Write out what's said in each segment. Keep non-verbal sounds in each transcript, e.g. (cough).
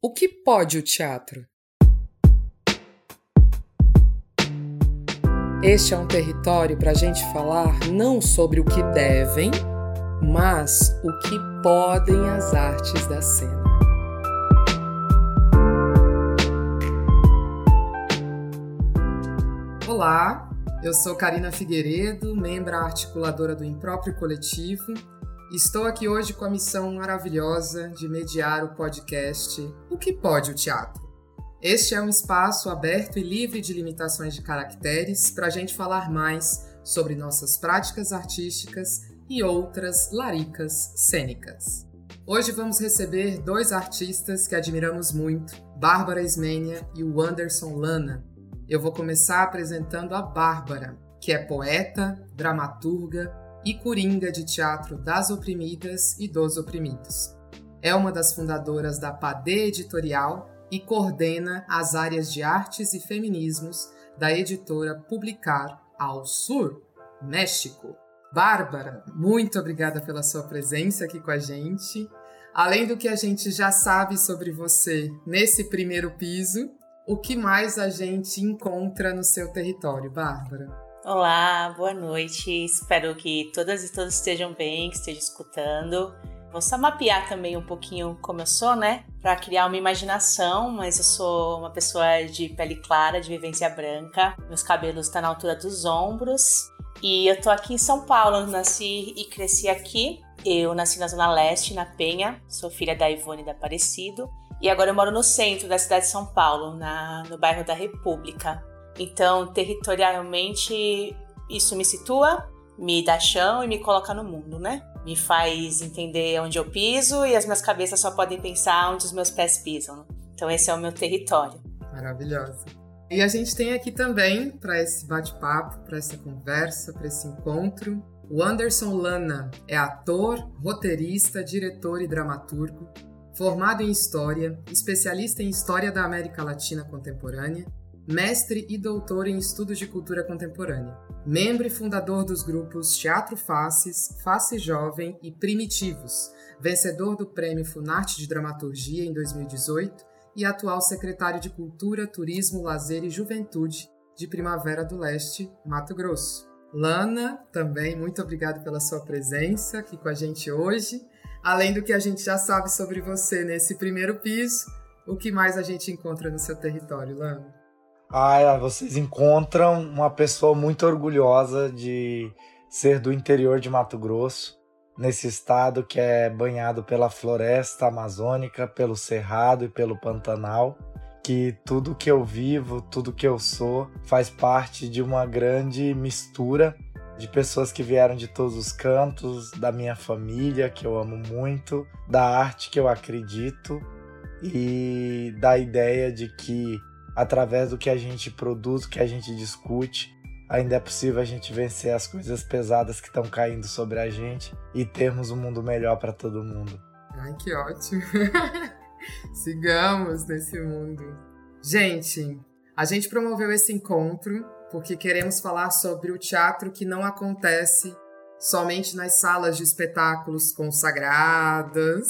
O que pode o teatro? Este é um território para a gente falar não sobre o que devem, mas o que podem as artes da cena. Olá, eu sou Karina Figueiredo, membra articuladora do Impróprio Coletivo Estou aqui hoje com a missão maravilhosa de mediar o podcast O que pode o teatro? Este é um espaço aberto e livre de limitações de caracteres para a gente falar mais sobre nossas práticas artísticas e outras laricas cênicas. Hoje vamos receber dois artistas que admiramos muito, Bárbara Ismênia e o Anderson Lana. Eu vou começar apresentando a Bárbara, que é poeta, dramaturga, e coringa de teatro das oprimidas e dos oprimidos. É uma das fundadoras da Padê Editorial e coordena as áreas de artes e feminismos da editora Publicar ao Sur, México. Bárbara, muito obrigada pela sua presença aqui com a gente. Além do que a gente já sabe sobre você nesse primeiro piso, o que mais a gente encontra no seu território, Bárbara? Olá, boa noite. Espero que todas e todos estejam bem, que estejam escutando. Vou só mapear também um pouquinho como eu sou, né? Para criar uma imaginação, mas eu sou uma pessoa de pele clara, de vivência branca. Meus cabelos estão tá na altura dos ombros. E eu tô aqui em São Paulo, nasci e cresci aqui. Eu nasci na Zona Leste, na Penha. Sou filha da Ivone da Aparecido. E agora eu moro no centro da cidade de São Paulo, na, no bairro da República. Então, territorialmente, isso me situa, me dá chão e me coloca no mundo, né? Me faz entender onde eu piso e as minhas cabeças só podem pensar onde os meus pés pisam. Então, esse é o meu território. Maravilhosa. E a gente tem aqui também, para esse bate-papo, para essa conversa, para esse encontro, o Anderson Lana é ator, roteirista, diretor e dramaturgo, formado em História, especialista em História da América Latina Contemporânea mestre e doutor em Estudos de Cultura Contemporânea, membro e fundador dos grupos Teatro Faces, Face Jovem e Primitivos, vencedor do Prêmio Funarte de Dramaturgia em 2018 e atual secretário de Cultura, Turismo, Lazer e Juventude de Primavera do Leste, Mato Grosso. Lana, também muito obrigado pela sua presença aqui com a gente hoje. Além do que a gente já sabe sobre você nesse primeiro piso, o que mais a gente encontra no seu território, Lana? Ah, vocês encontram uma pessoa muito orgulhosa de ser do interior de Mato Grosso, nesse estado que é banhado pela floresta amazônica, pelo cerrado e pelo pantanal, que tudo que eu vivo, tudo que eu sou, faz parte de uma grande mistura de pessoas que vieram de todos os cantos, da minha família, que eu amo muito, da arte que eu acredito e da ideia de que através do que a gente produz, que a gente discute, ainda é possível a gente vencer as coisas pesadas que estão caindo sobre a gente e termos um mundo melhor para todo mundo. Ai, que ótimo! (laughs) Sigamos nesse mundo. Gente, a gente promoveu esse encontro porque queremos falar sobre o teatro que não acontece somente nas salas de espetáculos consagradas,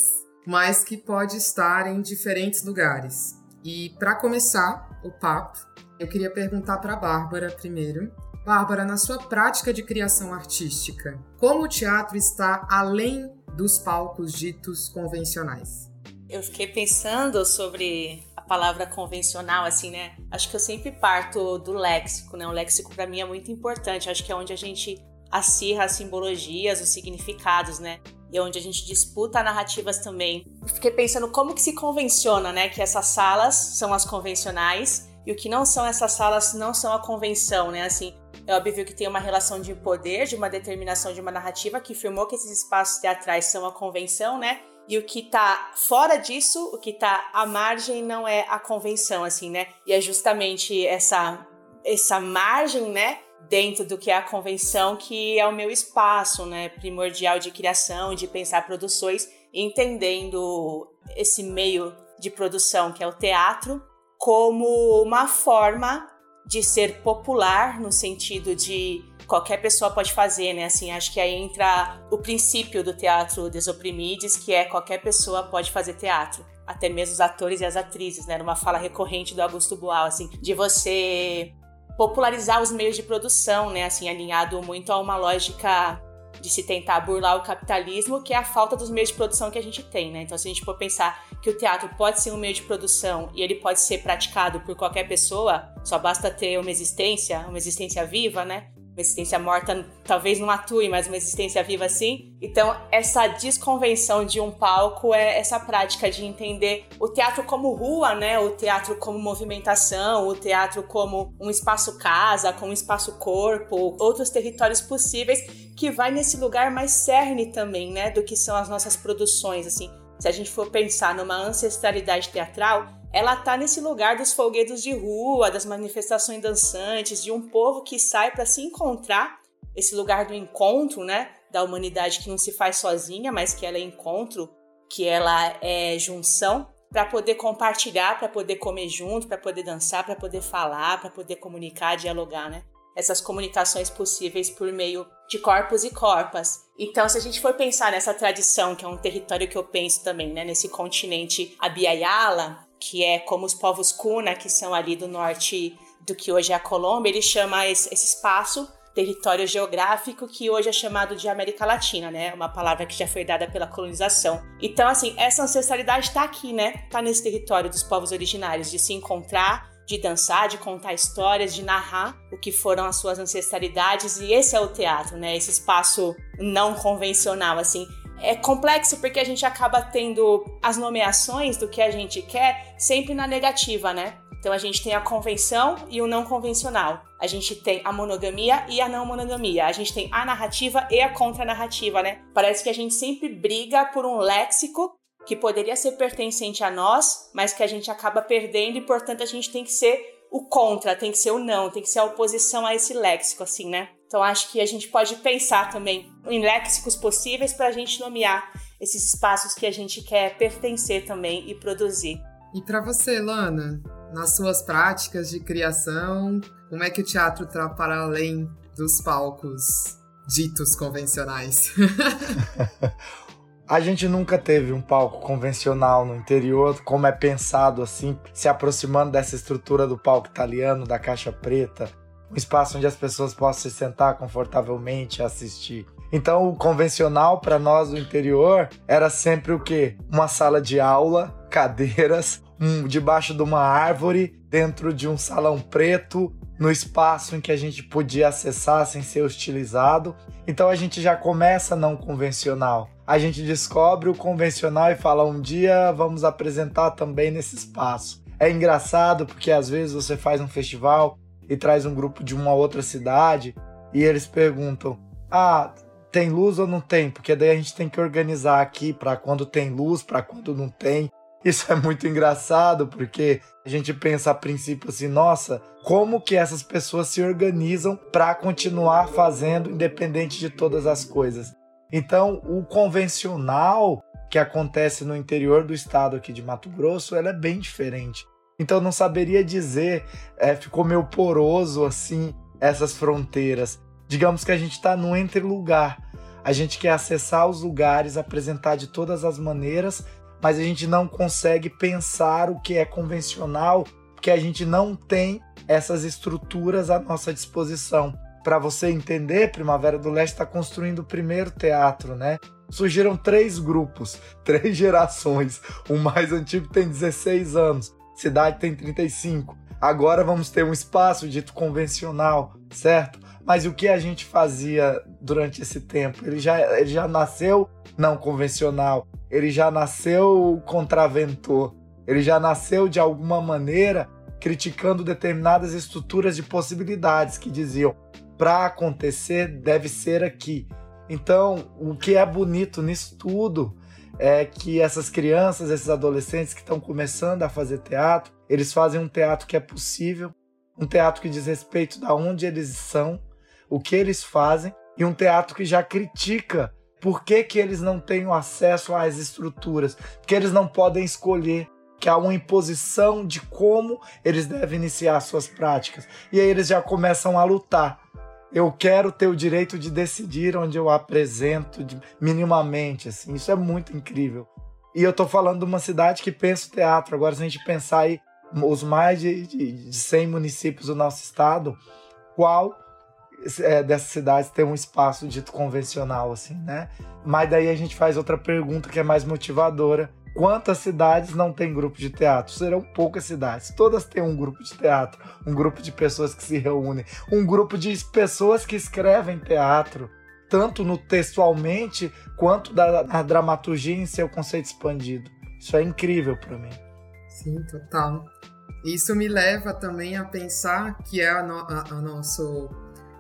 mas que pode estar em diferentes lugares. E para começar o papo, eu queria perguntar para a Bárbara primeiro. Bárbara, na sua prática de criação artística, como o teatro está além dos palcos ditos convencionais? Eu fiquei pensando sobre a palavra convencional, assim, né? Acho que eu sempre parto do léxico, né? O léxico para mim é muito importante. Acho que é onde a gente acirra as simbologias, os significados, né? E onde a gente disputa narrativas também. Fiquei pensando como que se convenciona, né, que essas salas são as convencionais e o que não são essas salas não são a convenção, né? Assim, é óbvio que tem uma relação de poder, de uma determinação de uma narrativa que firmou que esses espaços teatrais são a convenção, né? E o que tá fora disso, o que tá à margem não é a convenção, assim, né? E é justamente essa essa margem, né, dentro do que é a convenção, que é o meu espaço, né, primordial de criação, de pensar produções, entendendo esse meio de produção que é o teatro como uma forma de ser popular no sentido de qualquer pessoa pode fazer, né? Assim, acho que aí entra o princípio do teatro Desoprimides, que é qualquer pessoa pode fazer teatro. até mesmo os atores e as atrizes, né? Era uma fala recorrente do Augusto Boal, assim, de você popularizar os meios de produção, né? Assim, alinhado muito a uma lógica de se tentar burlar o capitalismo, que é a falta dos meios de produção que a gente tem, né? Então, se a gente for pensar que o teatro pode ser um meio de produção e ele pode ser praticado por qualquer pessoa, só basta ter uma existência, uma existência viva, né? Uma existência morta talvez não atue, mas uma existência viva sim. Então, essa desconvenção de um palco é essa prática de entender o teatro como rua, né? O teatro como movimentação, o teatro como um espaço casa, como um espaço corpo, outros territórios possíveis que vai nesse lugar mais cerne também, né, do que são as nossas produções, assim. Se a gente for pensar numa ancestralidade teatral, ela tá nesse lugar dos folguedos de rua, das manifestações dançantes, de um povo que sai para se encontrar, esse lugar do encontro, né? Da humanidade que não se faz sozinha, mas que ela é encontro, que ela é junção, para poder compartilhar, para poder comer junto, para poder dançar, para poder falar, para poder comunicar, dialogar, né? Essas comunicações possíveis por meio de corpos e corpas. Então, se a gente for pensar nessa tradição, que é um território que eu penso também, né, nesse continente Abiyala, que é como os povos Kuna, que são ali do norte do que hoje é a Colômbia, ele chama esse, esse espaço território geográfico que hoje é chamado de América Latina, né? Uma palavra que já foi dada pela colonização. Então, assim, essa ancestralidade está aqui, né? Está nesse território dos povos originários, de se encontrar, de dançar, de contar histórias, de narrar o que foram as suas ancestralidades. E esse é o teatro, né? Esse espaço não convencional, assim é complexo porque a gente acaba tendo as nomeações do que a gente quer sempre na negativa, né? Então a gente tem a convenção e o não convencional. A gente tem a monogamia e a não monogamia. A gente tem a narrativa e a contranarrativa, né? Parece que a gente sempre briga por um léxico que poderia ser pertencente a nós, mas que a gente acaba perdendo e, portanto, a gente tem que ser o contra, tem que ser o não, tem que ser a oposição a esse léxico, assim, né? Então acho que a gente pode pensar também em léxicos possíveis para a gente nomear esses espaços que a gente quer pertencer também e produzir. E para você, Lana, nas suas práticas de criação, como é que o teatro está para além dos palcos ditos convencionais? (laughs) A gente nunca teve um palco convencional no interior, como é pensado assim, se aproximando dessa estrutura do palco italiano, da caixa preta, um espaço onde as pessoas possam se sentar confortavelmente e assistir. Então, o convencional para nós do interior era sempre o quê? Uma sala de aula, cadeiras, um, debaixo de uma árvore, dentro de um salão preto, no espaço em que a gente podia acessar sem ser hostilizado. Então a gente já começa não convencional. A gente descobre o convencional e fala: um dia vamos apresentar também nesse espaço. É engraçado porque às vezes você faz um festival e traz um grupo de uma outra cidade e eles perguntam: "Ah, tem luz ou não tem?" Porque daí a gente tem que organizar aqui para quando tem luz, para quando não tem. Isso é muito engraçado porque a gente pensa a princípio assim, nossa, como que essas pessoas se organizam para continuar fazendo independente de todas as coisas. Então, o convencional que acontece no interior do estado aqui de Mato Grosso, ela é bem diferente. Então não saberia dizer, é, ficou meio poroso assim essas fronteiras. Digamos que a gente está no entre lugar. A gente quer acessar os lugares, apresentar de todas as maneiras, mas a gente não consegue pensar o que é convencional, porque a gente não tem essas estruturas à nossa disposição. Para você entender, Primavera do Leste está construindo o primeiro teatro, né? Surgiram três grupos, (laughs) três gerações. O mais antigo tem 16 anos, cidade tem 35. Agora vamos ter um espaço dito convencional, certo? Mas o que a gente fazia durante esse tempo? Ele já, ele já nasceu não convencional, ele já nasceu contraventor, ele já nasceu de alguma maneira criticando determinadas estruturas de possibilidades que diziam para acontecer deve ser aqui. Então, o que é bonito nisso tudo é que essas crianças, esses adolescentes que estão começando a fazer teatro, eles fazem um teatro que é possível, um teatro que diz respeito da onde eles são, o que eles fazem, e um teatro que já critica por que, que eles não têm acesso às estruturas, porque eles não podem escolher, que há uma imposição de como eles devem iniciar suas práticas. E aí eles já começam a lutar eu quero ter o direito de decidir onde eu apresento de, minimamente, assim, isso é muito incrível. E eu tô falando de uma cidade que pensa o teatro. Agora, se a gente pensar aí os mais de, de, de 100 municípios do nosso estado, qual é, dessas cidades tem um espaço dito convencional, assim, né? Mas daí a gente faz outra pergunta que é mais motivadora. Quantas cidades não tem grupo de teatro? Serão poucas cidades. Todas têm um grupo de teatro, um grupo de pessoas que se reúnem, um grupo de pessoas que escrevem teatro, tanto no textualmente quanto da, na dramaturgia em seu conceito expandido. Isso é incrível para mim. Sim, total. Isso me leva também a pensar que é a nosso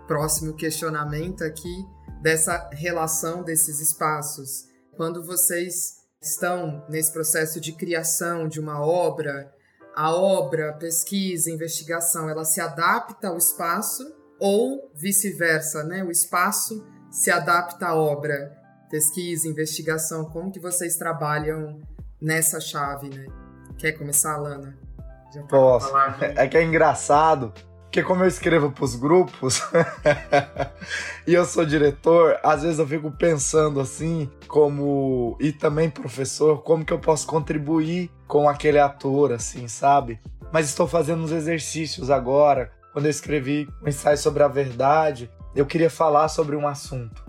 próximo questionamento aqui dessa relação desses espaços. Quando vocês estão nesse processo de criação de uma obra, a obra, pesquisa, investigação, ela se adapta ao espaço ou vice-versa, né? O espaço se adapta à obra, pesquisa, investigação. Como que vocês trabalham nessa chave, né? Quer começar, Lana? Posso. É que é engraçado porque como eu escrevo para os grupos (laughs) e eu sou diretor, às vezes eu fico pensando assim, como e também professor, como que eu posso contribuir com aquele ator, assim, sabe? Mas estou fazendo uns exercícios agora. Quando eu escrevi um ensaio sobre a verdade, eu queria falar sobre um assunto.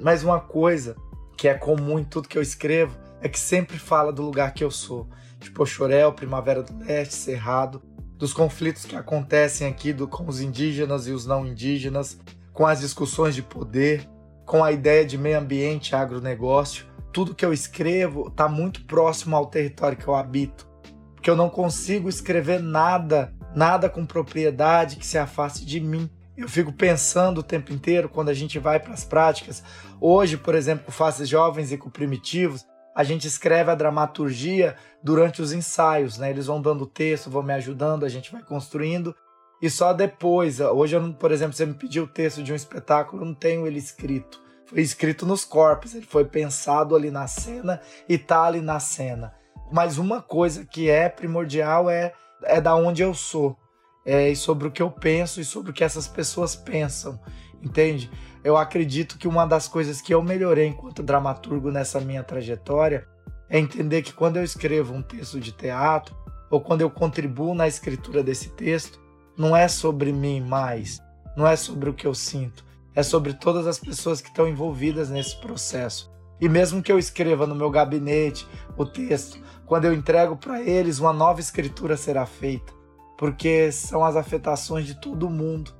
Mas uma coisa que é comum em tudo que eu escrevo é que sempre fala do lugar que eu sou. Tipo, Chorel, Primavera do Leste, Cerrado dos conflitos que acontecem aqui do, com os indígenas e os não indígenas, com as discussões de poder, com a ideia de meio ambiente agronegócio. Tudo que eu escrevo está muito próximo ao território que eu habito, porque eu não consigo escrever nada, nada com propriedade que se afaste de mim. Eu fico pensando o tempo inteiro quando a gente vai para as práticas. Hoje, por exemplo, com Faces Jovens e com Primitivos, a gente escreve a dramaturgia durante os ensaios, né? Eles vão dando texto, vão me ajudando, a gente vai construindo. E só depois, hoje, eu, por exemplo, você me pediu o texto de um espetáculo, eu não tenho ele escrito. Foi escrito nos corpos, ele foi pensado ali na cena e tá ali na cena. Mas uma coisa que é primordial é, é da onde eu sou, é sobre o que eu penso e sobre o que essas pessoas pensam, entende? Eu acredito que uma das coisas que eu melhorei enquanto dramaturgo nessa minha trajetória é entender que quando eu escrevo um texto de teatro ou quando eu contribuo na escritura desse texto, não é sobre mim mais, não é sobre o que eu sinto, é sobre todas as pessoas que estão envolvidas nesse processo. E mesmo que eu escreva no meu gabinete o texto, quando eu entrego para eles, uma nova escritura será feita, porque são as afetações de todo mundo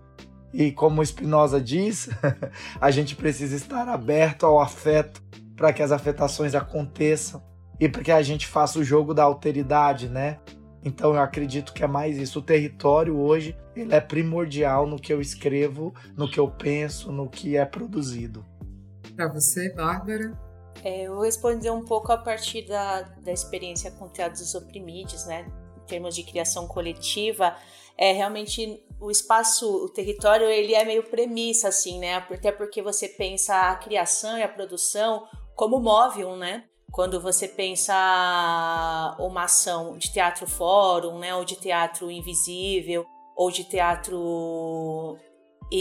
e como Spinoza diz, (laughs) a gente precisa estar aberto ao afeto para que as afetações aconteçam e para que a gente faça o jogo da alteridade, né? Então eu acredito que é mais isso. O território hoje ele é primordial no que eu escrevo, no que eu penso, no que é produzido. Para você, Bárbara? É, eu vou responder um pouco a partir da, da experiência com teatros oprimidos, né? Em termos de criação coletiva, é realmente o espaço, o território, ele é meio premissa, assim, né? Até porque você pensa a criação e a produção como móvel, né? Quando você pensa uma ação de teatro fórum, né? Ou de teatro invisível, ou de teatro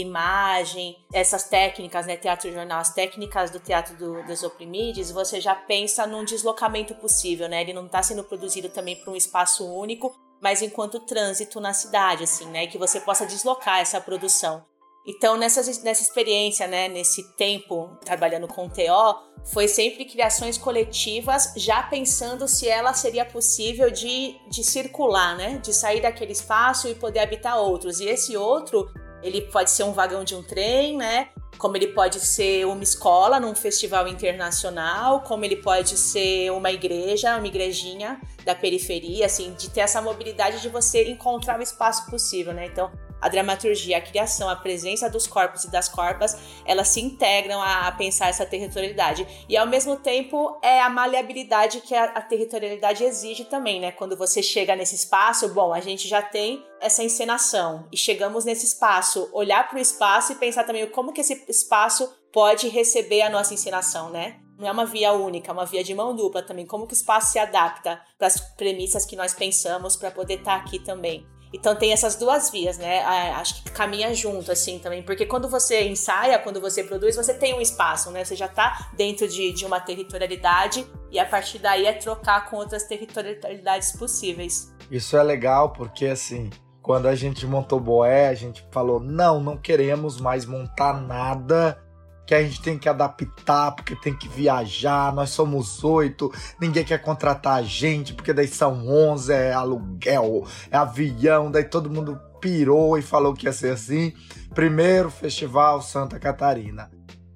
imagem, essas técnicas, né, teatro jornal, as técnicas do teatro do, dos oprimidos, você já pensa num deslocamento possível, né? Ele não está sendo produzido também para um espaço único, mas enquanto trânsito na cidade, assim, né? Que você possa deslocar essa produção. Então, nessa, nessa experiência, né, nesse tempo trabalhando com TO, foi sempre criações coletivas, já pensando se ela seria possível de, de circular, né, de sair daquele espaço e poder habitar outros. E esse outro, ele pode ser um vagão de um trem, né, como ele pode ser uma escola num festival internacional, como ele pode ser uma igreja, uma igrejinha da periferia, assim, de ter essa mobilidade de você encontrar o espaço possível, né? Então, a dramaturgia, a criação, a presença dos corpos e das corpas, elas se integram a, pensar essa territorialidade. E ao mesmo tempo é a maleabilidade que a, a territorialidade exige também, né? Quando você chega nesse espaço, bom, a gente já tem essa encenação e chegamos nesse espaço, olhar para o espaço e pensar também como que esse espaço pode receber a nossa encenação, né? Não é uma via única, é uma via de mão dupla também. Como que o espaço se adapta para as premissas que nós pensamos para poder estar tá aqui também. Então tem essas duas vias, né? Acho que caminha junto, assim, também. Porque quando você ensaia, quando você produz, você tem um espaço, né? Você já tá dentro de, de uma territorialidade e a partir daí é trocar com outras territorialidades possíveis. Isso é legal porque, assim, quando a gente montou Boé, a gente falou: não, não queremos mais montar nada que a gente tem que adaptar, porque tem que viajar, nós somos oito, ninguém quer contratar a gente, porque daí são onze, é aluguel, é avião, daí todo mundo pirou e falou que ia ser assim. Primeiro Festival Santa Catarina.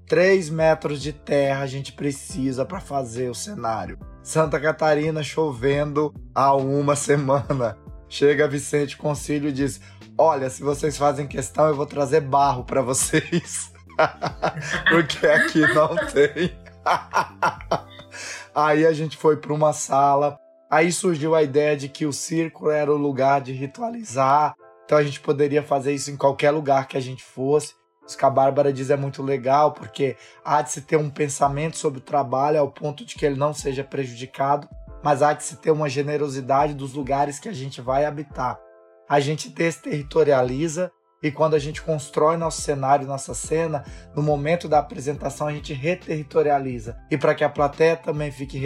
Três metros de terra a gente precisa para fazer o cenário. Santa Catarina chovendo há uma (laughs) semana. Chega Vicente Concílio e diz: Olha, se vocês fazem questão, eu vou trazer barro para vocês. (laughs) Porque aqui não tem. (laughs) Aí a gente foi para uma sala. Aí surgiu a ideia de que o círculo era o lugar de ritualizar. Então a gente poderia fazer isso em qualquer lugar que a gente fosse. Isso que a Bárbara diz é muito legal, porque há de se ter um pensamento sobre o trabalho ao ponto de que ele não seja prejudicado, mas há de se ter uma generosidade dos lugares que a gente vai habitar. A gente desterritorializa e quando a gente constrói nosso cenário, nossa cena, no momento da apresentação a gente reterritorializa. E para que a plateia também fique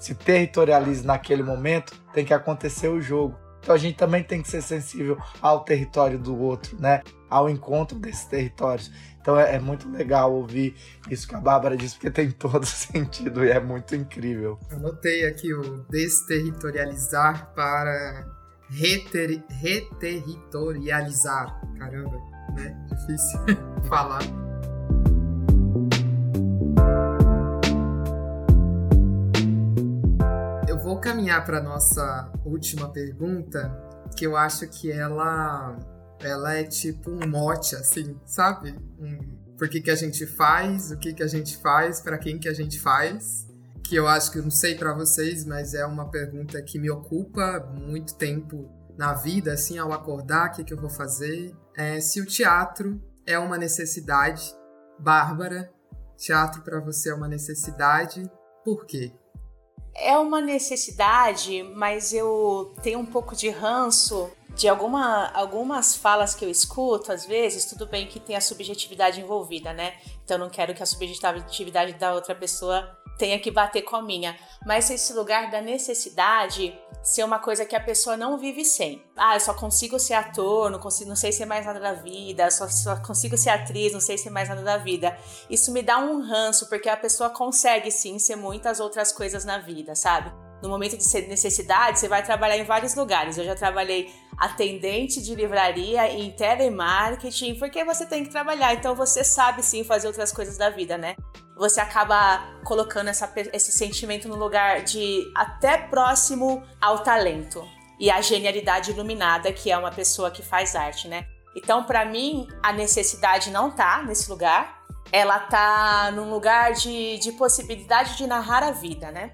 se territorialize naquele momento, tem que acontecer o jogo. Então a gente também tem que ser sensível ao território do outro, né? Ao encontro desses territórios. Então é, é muito legal ouvir isso que a Bárbara disse, porque tem todo (laughs) sentido e é muito incrível. Anotei aqui o desterritorializar para reter, reterritorializar. Caramba, né? Difícil (laughs) falar. Eu vou caminhar para nossa última pergunta, que eu acho que ela ela é tipo um mote assim, sabe? Um, por que, que a gente faz, o que, que a gente faz, para quem que a gente faz que eu acho que eu não sei para vocês, mas é uma pergunta que me ocupa muito tempo na vida, assim, ao acordar, o que, que eu vou fazer? É, se o teatro é uma necessidade, Bárbara, teatro para você é uma necessidade, por quê? É uma necessidade, mas eu tenho um pouco de ranço de alguma, algumas falas que eu escuto, às vezes, tudo bem que tem a subjetividade envolvida, né? Então não quero que a subjetividade da outra pessoa tenha que bater com a minha. Mas esse lugar da necessidade ser uma coisa que a pessoa não vive sem. Ah, eu só consigo ser ator, não, consigo, não sei ser mais nada da vida, só, só consigo ser atriz, não sei ser mais nada da vida. Isso me dá um ranço, porque a pessoa consegue sim ser muitas outras coisas na vida, sabe? No momento de necessidade, você vai trabalhar em vários lugares. Eu já trabalhei atendente de livraria em telemarketing, porque você tem que trabalhar, então você sabe sim fazer outras coisas da vida, né? Você acaba colocando essa, esse sentimento no lugar de até próximo ao talento e à genialidade iluminada, que é uma pessoa que faz arte, né? Então, para mim, a necessidade não tá nesse lugar. Ela tá num lugar de, de possibilidade de narrar a vida, né?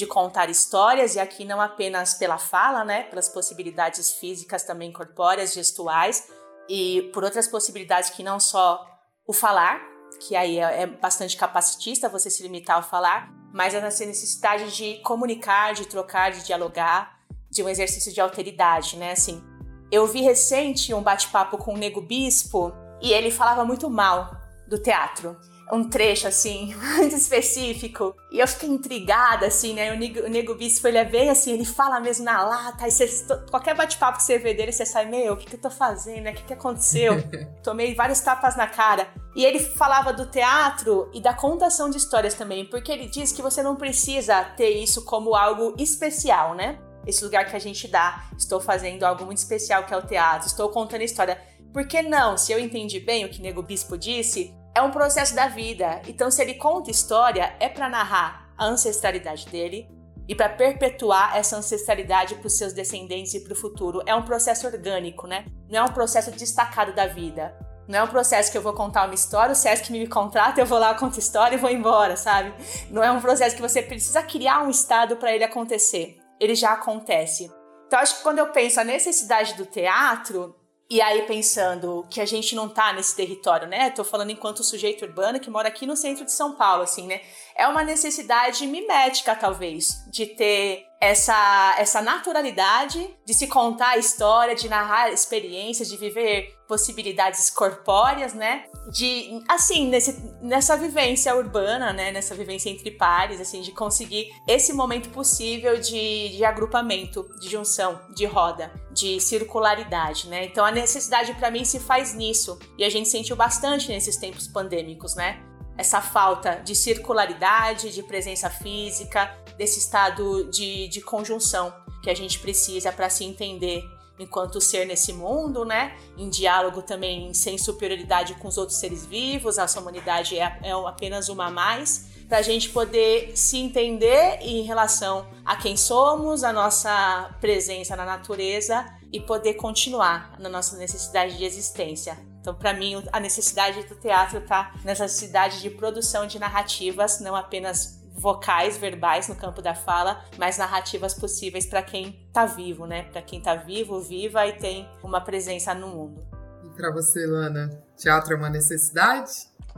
De contar histórias, e aqui não apenas pela fala, né, pelas possibilidades físicas também corpóreas, gestuais, e por outras possibilidades que não só o falar, que aí é, é bastante capacitista você se limitar ao falar, mas essa necessidade de comunicar, de trocar, de dialogar, de um exercício de alteridade, né, assim. Eu vi recente um bate-papo com o Nego Bispo e ele falava muito mal do teatro um trecho, assim, (laughs) muito específico. E eu fiquei intrigada, assim, né? O Nego, o Nego Bispo, ele é bem assim, ele fala mesmo na lata, aí você, qualquer bate-papo que você vê dele, você sai, meu, o que, que eu tô fazendo, né? O que, que aconteceu? (laughs) Tomei vários tapas na cara. E ele falava do teatro e da contação de histórias também, porque ele diz que você não precisa ter isso como algo especial, né? Esse lugar que a gente dá, estou fazendo algo muito especial que é o teatro, estou contando história. Por que não? Se eu entendi bem o que Nego Bispo disse, é um processo da vida. Então, se ele conta história, é para narrar a ancestralidade dele e para perpetuar essa ancestralidade para os seus descendentes e para o futuro. É um processo orgânico, né? Não é um processo destacado da vida. Não é um processo que eu vou contar uma história, o Sesc me contrata, eu vou lá, conto história e vou embora, sabe? Não é um processo que você precisa criar um estado para ele acontecer. Ele já acontece. Então, acho que quando eu penso a necessidade do teatro, e aí, pensando que a gente não tá nesse território, né? Tô falando enquanto sujeito urbano que mora aqui no centro de São Paulo, assim, né? É uma necessidade mimética, talvez, de ter essa, essa naturalidade de se contar a história, de narrar experiências, de viver possibilidades corpóreas, né? De, assim, nesse, nessa vivência urbana, né? Nessa vivência entre pares, assim, de conseguir esse momento possível de, de agrupamento, de junção, de roda, de circularidade, né? Então a necessidade para mim se faz nisso. E a gente sentiu bastante nesses tempos pandêmicos, né? Essa falta de circularidade, de presença física, desse estado de, de conjunção que a gente precisa para se entender enquanto ser nesse mundo, né? Em diálogo também sem superioridade com os outros seres vivos, a nossa humanidade é, é apenas uma a mais, para a gente poder se entender em relação a quem somos, a nossa presença na natureza e poder continuar na nossa necessidade de existência. Então, para mim, a necessidade do teatro está nessa necessidade de produção de narrativas, não apenas vocais, verbais no campo da fala, mas narrativas possíveis para quem está vivo, né? Para quem está vivo, viva e tem uma presença no mundo. E para você, Lana, teatro é uma necessidade?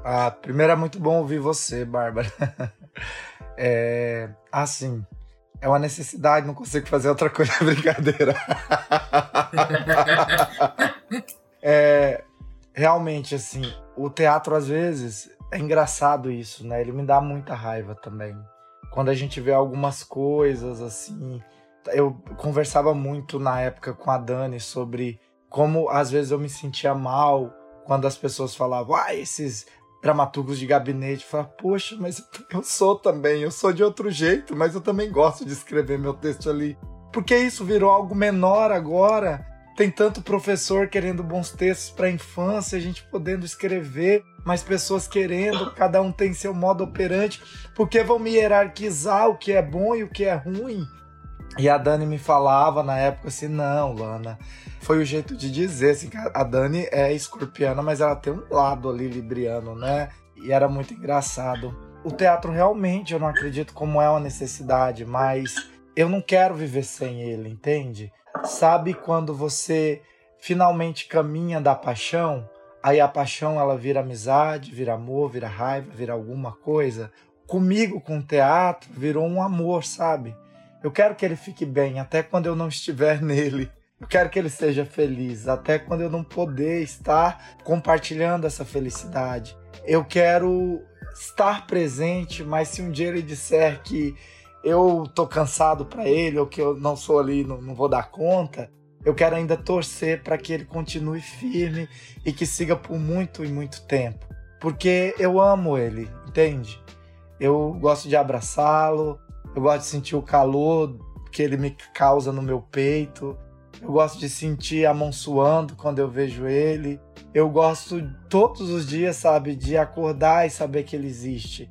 Ah, primeiro é muito bom ouvir você, Bárbara. (laughs) é, assim, é uma necessidade, não consigo fazer outra coisa, (laughs) brincadeira. (laughs) é, realmente, assim, o teatro às vezes é engraçado isso, né? Ele me dá muita raiva também. Quando a gente vê algumas coisas assim. Eu conversava muito na época com a Dani sobre como às vezes eu me sentia mal quando as pessoas falavam, ah, esses dramaturgos de gabinete. Fala, poxa, mas eu sou também, eu sou de outro jeito, mas eu também gosto de escrever meu texto ali. Porque isso virou algo menor agora tem tanto professor querendo bons textos para a infância, a gente podendo escrever, mas pessoas querendo, (laughs) cada um tem seu modo operante, porque vão me hierarquizar o que é bom e o que é ruim. E a Dani me falava na época assim: não, Lana, foi o jeito de dizer. Assim, a Dani é escorpiana, mas ela tem um lado ali libriano, né? E era muito engraçado. O teatro realmente eu não acredito como é uma necessidade, mas eu não quero viver sem ele, entende? Sabe quando você finalmente caminha da paixão, aí a paixão ela vira amizade, vira amor, vira raiva, vira alguma coisa. Comigo com o teatro virou um amor, sabe? Eu quero que ele fique bem até quando eu não estiver (laughs) nele. Eu quero que ele seja feliz até quando eu não poder estar compartilhando essa felicidade. Eu quero estar presente, mas se um dia ele disser que eu tô cansado para ele ou que eu não sou ali, não, não vou dar conta, eu quero ainda torcer para que ele continue firme e que siga por muito e muito tempo. Porque eu amo ele, entende? Eu gosto de abraçá-lo, eu gosto de sentir o calor que ele me causa no meu peito, eu gosto de sentir a mão suando quando eu vejo ele. Eu gosto todos os dias, sabe, de acordar e saber que ele existe.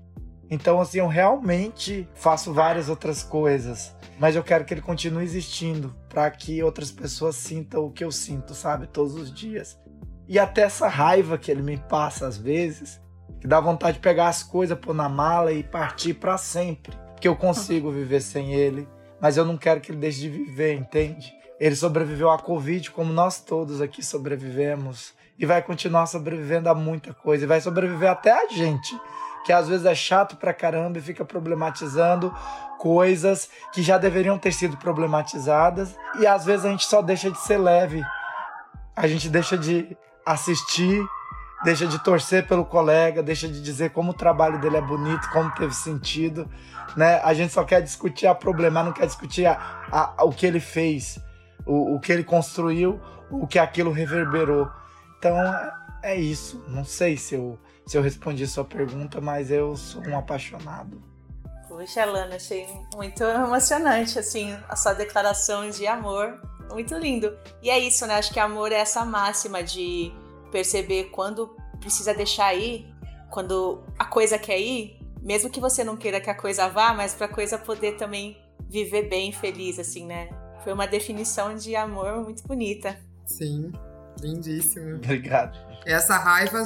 Então, assim, eu realmente faço várias outras coisas, mas eu quero que ele continue existindo para que outras pessoas sintam o que eu sinto, sabe, todos os dias. E até essa raiva que ele me passa às vezes, que dá vontade de pegar as coisas, pôr na mala e partir para sempre, porque eu consigo viver sem ele, mas eu não quero que ele deixe de viver, entende? Ele sobreviveu à Covid como nós todos aqui sobrevivemos e vai continuar sobrevivendo a muita coisa e vai sobreviver até a gente que às vezes é chato pra caramba e fica problematizando coisas que já deveriam ter sido problematizadas e às vezes a gente só deixa de ser leve. A gente deixa de assistir, deixa de torcer pelo colega, deixa de dizer como o trabalho dele é bonito, como teve sentido, né? A gente só quer discutir a problema, não quer discutir a, a, o que ele fez, o, o que ele construiu, o que aquilo reverberou. Então é isso. Não sei se eu se eu respondi sua pergunta, mas eu sou um apaixonado. Puxa, Lana, achei muito emocionante, assim, a sua declaração de amor. Muito lindo. E é isso, né? Acho que amor é essa máxima de perceber quando precisa deixar ir, quando a coisa quer ir, mesmo que você não queira que a coisa vá, mas para a coisa poder também viver bem, feliz, assim, né? Foi uma definição de amor muito bonita. Sim, lindíssimo. Obrigado. Essa raiva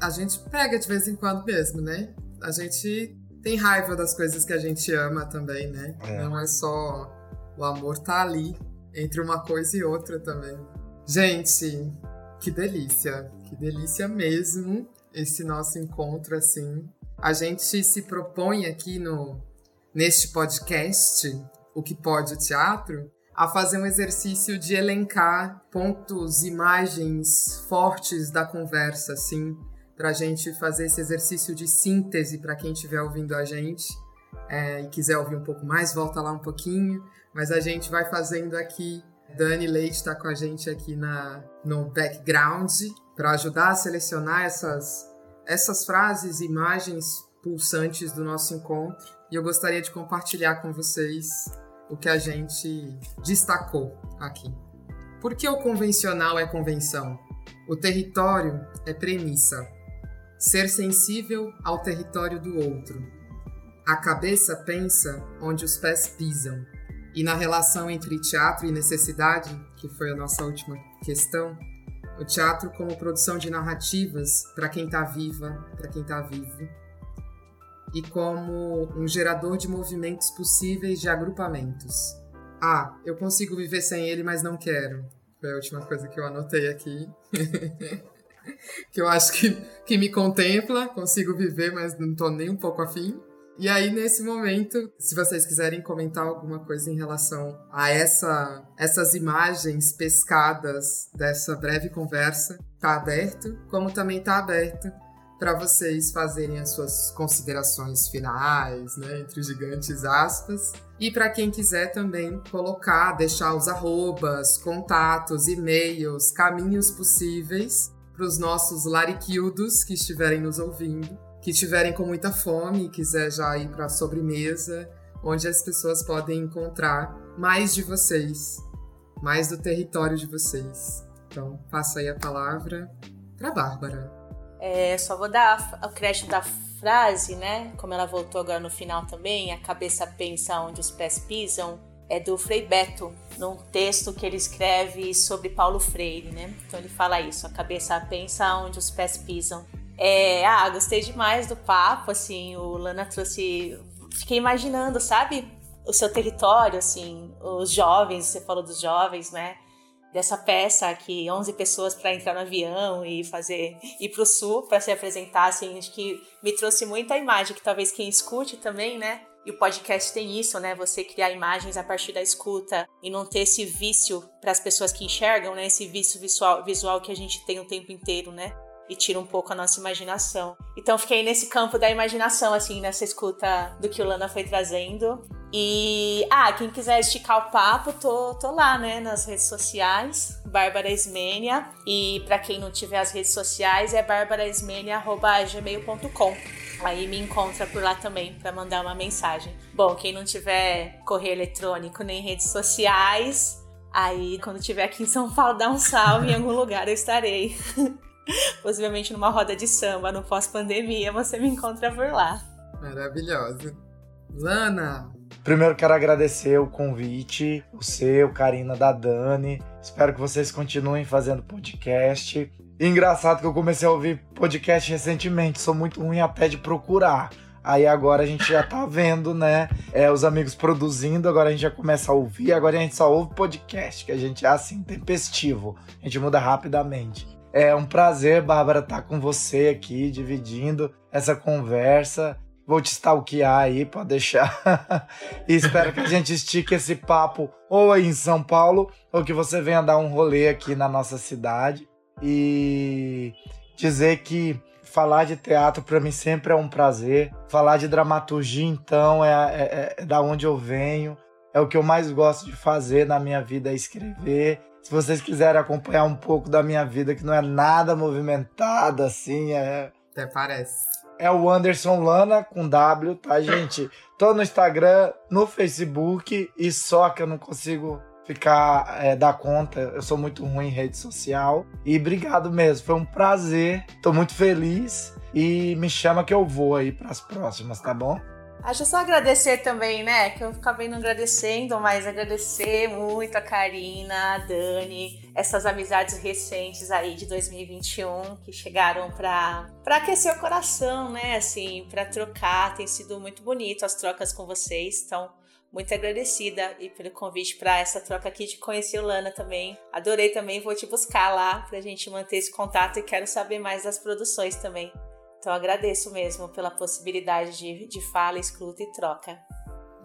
a gente pega de vez em quando mesmo, né? A gente tem raiva das coisas que a gente ama também, né? É. Não é só o amor tá ali entre uma coisa e outra também. Gente, que delícia, que delícia mesmo esse nosso encontro assim. A gente se propõe aqui no neste podcast O que pode o teatro, a fazer um exercício de elencar pontos, imagens fortes da conversa, assim, para a gente fazer esse exercício de síntese para quem estiver ouvindo a gente é, e quiser ouvir um pouco mais, volta lá um pouquinho. Mas a gente vai fazendo aqui. Dani Leite está com a gente aqui na, no background para ajudar a selecionar essas, essas frases, imagens pulsantes do nosso encontro. E eu gostaria de compartilhar com vocês o que a gente destacou aqui. Por que o convencional é convenção? O território é premissa. Ser sensível ao território do outro. A cabeça pensa onde os pés pisam. E na relação entre teatro e necessidade, que foi a nossa última questão, o teatro como produção de narrativas para quem está viva, para quem está vivo, e como um gerador de movimentos possíveis de agrupamentos. Ah, eu consigo viver sem ele, mas não quero. Foi a última coisa que eu anotei aqui. (laughs) que eu acho que, que me contempla, consigo viver, mas não estou nem um pouco afim. E aí, nesse momento, se vocês quiserem comentar alguma coisa em relação a essa, essas imagens pescadas dessa breve conversa, tá aberto, como também tá aberto para vocês fazerem as suas considerações finais, né, entre gigantes aspas. E para quem quiser também colocar, deixar os arrobas, contatos, e-mails, caminhos possíveis para os nossos lariquildos que estiverem nos ouvindo, que estiverem com muita fome e quiser já ir para a sobremesa, onde as pessoas podem encontrar mais de vocês, mais do território de vocês. Então, passa aí a palavra para Bárbara. É, só vou dar o crédito da frase, né? Como ela voltou agora no final também, a cabeça pensa onde os pés pisam, é do Frei Beto, num texto que ele escreve sobre Paulo Freire, né? Então ele fala isso, a cabeça pensa onde os pés pisam. É, ah, gostei demais do papo, assim, o Lana trouxe, fiquei imaginando, sabe? O seu território, assim, os jovens, você falou dos jovens, né? Dessa peça que 11 pessoas para entrar no avião e fazer ir para o sul para se apresentar assim acho que me trouxe muita imagem que talvez quem escute também né? E o podcast tem isso né? Você criar imagens a partir da escuta e não ter esse vício para as pessoas que enxergam né? Esse vício visual visual que a gente tem o tempo inteiro né e tira um pouco a nossa imaginação. Então fiquei nesse campo da imaginação, assim, nessa escuta do que o Lana foi trazendo. E, ah, quem quiser esticar o papo, tô, tô lá, né, nas redes sociais, Bárbara Esmênia. E para quem não tiver as redes sociais, é barbaraesmênia.gmail.com. Aí me encontra por lá também para mandar uma mensagem. Bom, quem não tiver correio eletrônico nem redes sociais, aí quando tiver aqui em São Paulo, dá um salve em algum lugar, eu estarei. (laughs) (laughs) Possivelmente numa roda de samba no pós-pandemia, você me encontra por lá. Maravilhosa. Lana! Primeiro quero agradecer o convite, o seu, Karina, da Dani. Espero que vocês continuem fazendo podcast. engraçado que eu comecei a ouvir podcast recentemente, sou muito ruim até de procurar. Aí agora a gente já tá (laughs) vendo, né? É, os amigos produzindo, agora a gente já começa a ouvir, agora a gente só ouve podcast, que a gente é assim, tempestivo. A gente muda rapidamente. É um prazer, Bárbara, estar com você aqui, dividindo essa conversa. Vou te stalkear aí, pode deixar. (laughs) e espero que a gente estique esse papo ou aí em São Paulo, ou que você venha dar um rolê aqui na nossa cidade. E dizer que falar de teatro para mim sempre é um prazer. Falar de dramaturgia, então, é, é, é da onde eu venho. É o que eu mais gosto de fazer na minha vida, é escrever. Se vocês quiserem acompanhar um pouco da minha vida, que não é nada movimentada, assim, é. Até parece. É o Anderson Lana com W, tá, gente? Tô no Instagram, no Facebook e só que eu não consigo ficar é, dar conta. Eu sou muito ruim em rede social. E obrigado mesmo, foi um prazer. Tô muito feliz e me chama que eu vou aí para as próximas, tá bom? Acho só agradecer também, né? Que eu acabei não agradecendo, mas agradecer muito a Karina, a Dani, essas amizades recentes aí de 2021 que chegaram para aquecer o coração, né? Assim, para trocar, tem sido muito bonito as trocas com vocês. Então, muito agradecida e pelo convite para essa troca aqui de conhecer o Lana também. Adorei também, vou te buscar lá para a gente manter esse contato e quero saber mais das produções também. Então agradeço mesmo pela possibilidade de, de fala, escuta e troca.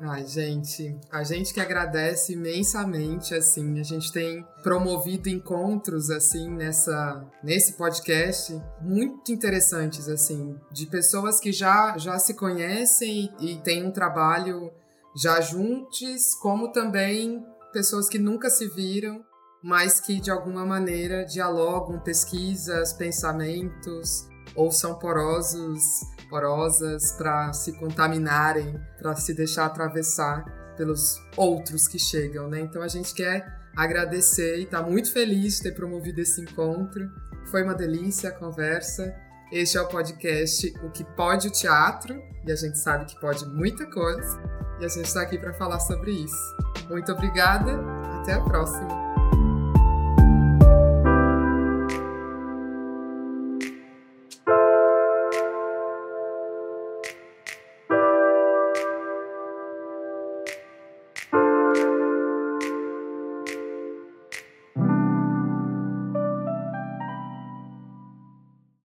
Ai, gente, a gente que agradece imensamente, assim, a gente tem promovido encontros, assim, nessa, nesse podcast, muito interessantes, assim, de pessoas que já, já se conhecem e, e têm um trabalho já juntos, como também pessoas que nunca se viram, mas que de alguma maneira dialogam pesquisas, pensamentos, ou são porosos porosas para se contaminarem, para se deixar atravessar pelos outros que chegam, né? Então a gente quer agradecer e está muito feliz de ter promovido esse encontro. Foi uma delícia a conversa. Este é o podcast O que Pode o Teatro, e a gente sabe que pode muita coisa, e a gente está aqui para falar sobre isso. Muito obrigada, até a próxima!